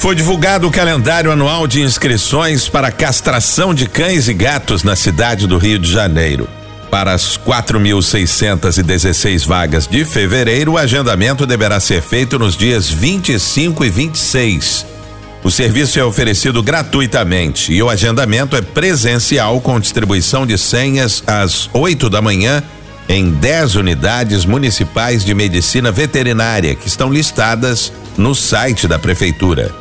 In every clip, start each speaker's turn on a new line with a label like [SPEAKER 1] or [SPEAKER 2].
[SPEAKER 1] Foi divulgado o calendário anual de inscrições para castração de cães e gatos na cidade do Rio de Janeiro. Para as 4.616 vagas de fevereiro, o agendamento deverá ser feito nos dias 25 e 26. O serviço é oferecido gratuitamente e o agendamento é presencial com distribuição de senhas às 8 da manhã em 10 unidades municipais de medicina veterinária que estão listadas no site da prefeitura.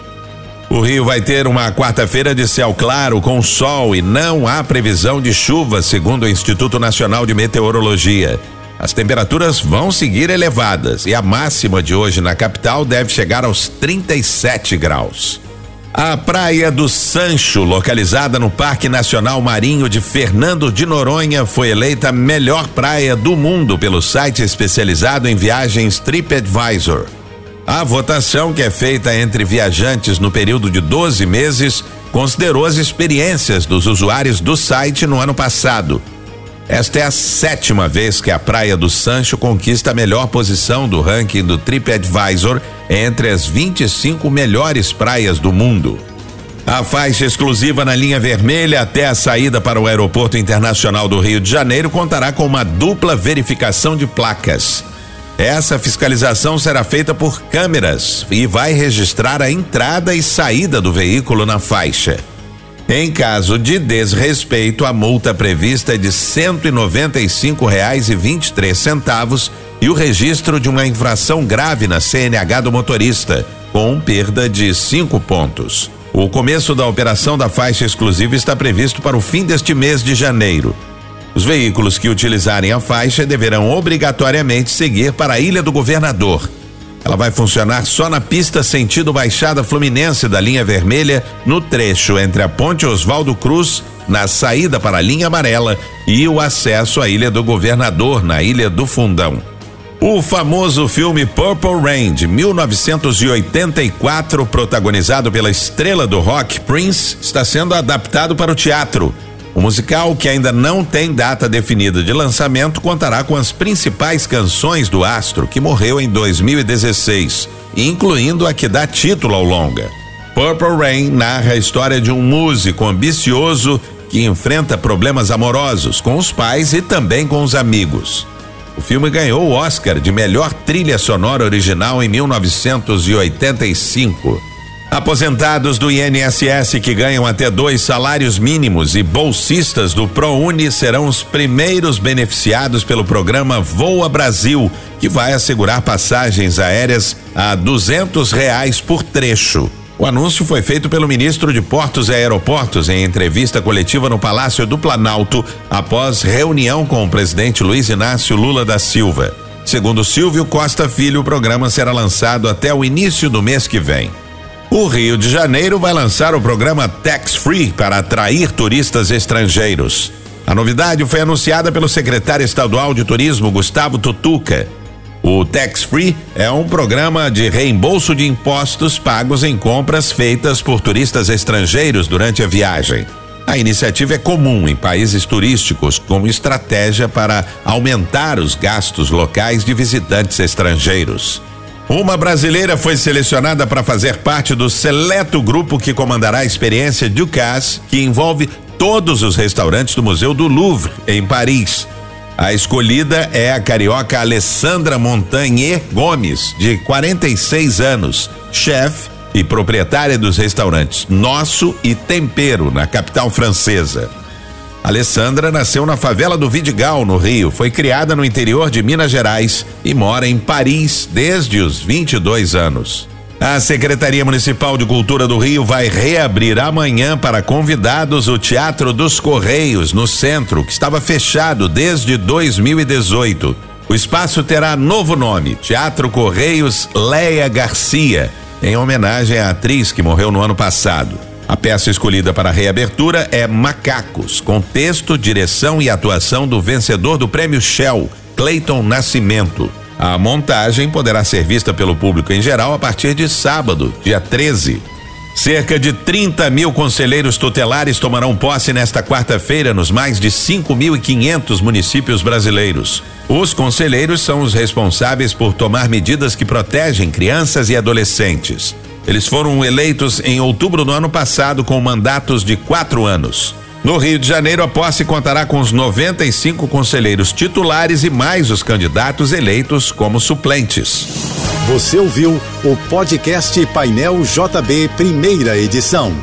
[SPEAKER 1] O Rio vai ter uma quarta-feira de céu claro com sol e não há previsão de chuva, segundo o Instituto Nacional de Meteorologia. As temperaturas vão seguir elevadas e a máxima de hoje na capital deve chegar aos 37 graus. A Praia do Sancho, localizada no Parque Nacional Marinho de Fernando de Noronha, foi eleita melhor praia do mundo pelo site especializado em viagens TripAdvisor. A votação, que é feita entre viajantes no período de 12 meses, considerou as experiências dos usuários do site no ano passado. Esta é a sétima vez que a Praia do Sancho conquista a melhor posição do ranking do TripAdvisor entre as 25 melhores praias do mundo. A faixa exclusiva na linha vermelha até a saída para o Aeroporto Internacional do Rio de Janeiro contará com uma dupla verificação de placas. Essa fiscalização será feita por câmeras e vai registrar a entrada e saída do veículo na faixa. Em caso de desrespeito, a multa prevista é de e noventa e e o registro de uma infração grave na CNH do motorista, com perda de cinco pontos. O começo da operação da faixa exclusiva está previsto para o fim deste mês de janeiro. Os veículos que utilizarem a faixa deverão obrigatoriamente seguir para a Ilha do Governador. Ela vai funcionar só na pista sentido Baixada Fluminense da linha vermelha, no trecho entre a Ponte Oswaldo Cruz, na saída para a linha amarela, e o acesso à Ilha do Governador, na Ilha do Fundão. O famoso filme Purple Rain, de 1984, protagonizado pela estrela do rock Prince, está sendo adaptado para o teatro. O musical, que ainda não tem data definida de lançamento, contará com as principais canções do astro, que morreu em 2016, incluindo a que dá título ao longa. Purple Rain narra a história de um músico ambicioso que enfrenta problemas amorosos com os pais e também com os amigos. O filme ganhou o Oscar de melhor trilha sonora original em 1985. Aposentados do INSS que ganham até dois salários mínimos e bolsistas do ProUni serão os primeiros beneficiados pelo programa Voa Brasil, que vai assegurar passagens aéreas a duzentos reais por trecho. O anúncio foi feito pelo ministro de Portos e Aeroportos em entrevista coletiva no Palácio do Planalto, após reunião com o presidente Luiz Inácio Lula da Silva. Segundo Silvio Costa Filho, o programa será lançado até o início do mês que vem. O Rio de Janeiro vai lançar o programa Tax Free para atrair turistas estrangeiros. A novidade foi anunciada pelo secretário estadual de turismo Gustavo Tutuca. O Tax Free é um programa de reembolso de impostos pagos em compras feitas por turistas estrangeiros durante a viagem. A iniciativa é comum em países turísticos como estratégia para aumentar os gastos locais de visitantes estrangeiros. Uma brasileira foi selecionada para fazer parte do seleto grupo que comandará a experiência Ducasse, que envolve todos os restaurantes do Museu do Louvre, em Paris. A escolhida é a carioca Alessandra Montagnier Gomes, de 46 anos, chefe e proprietária dos restaurantes Nosso e Tempero, na capital francesa. Alessandra nasceu na favela do Vidigal, no Rio. Foi criada no interior de Minas Gerais e mora em Paris desde os 22 anos. A Secretaria Municipal de Cultura do Rio vai reabrir amanhã para convidados o Teatro dos Correios, no centro, que estava fechado desde 2018. O espaço terá novo nome: Teatro Correios Leia Garcia, em homenagem à atriz que morreu no ano passado. A peça escolhida para a reabertura é Macacos, com texto, direção e atuação do vencedor do prêmio Shell, Clayton Nascimento. A montagem poderá ser vista pelo público em geral a partir de sábado, dia 13. Cerca de 30 mil conselheiros tutelares tomarão posse nesta quarta-feira nos mais de 5.500 municípios brasileiros. Os conselheiros são os responsáveis por tomar medidas que protegem crianças e adolescentes. Eles foram eleitos em outubro do ano passado com mandatos de quatro anos. No Rio de Janeiro, a posse contará com os 95 conselheiros titulares e mais os candidatos eleitos como suplentes.
[SPEAKER 2] Você ouviu o podcast Painel JB, primeira edição.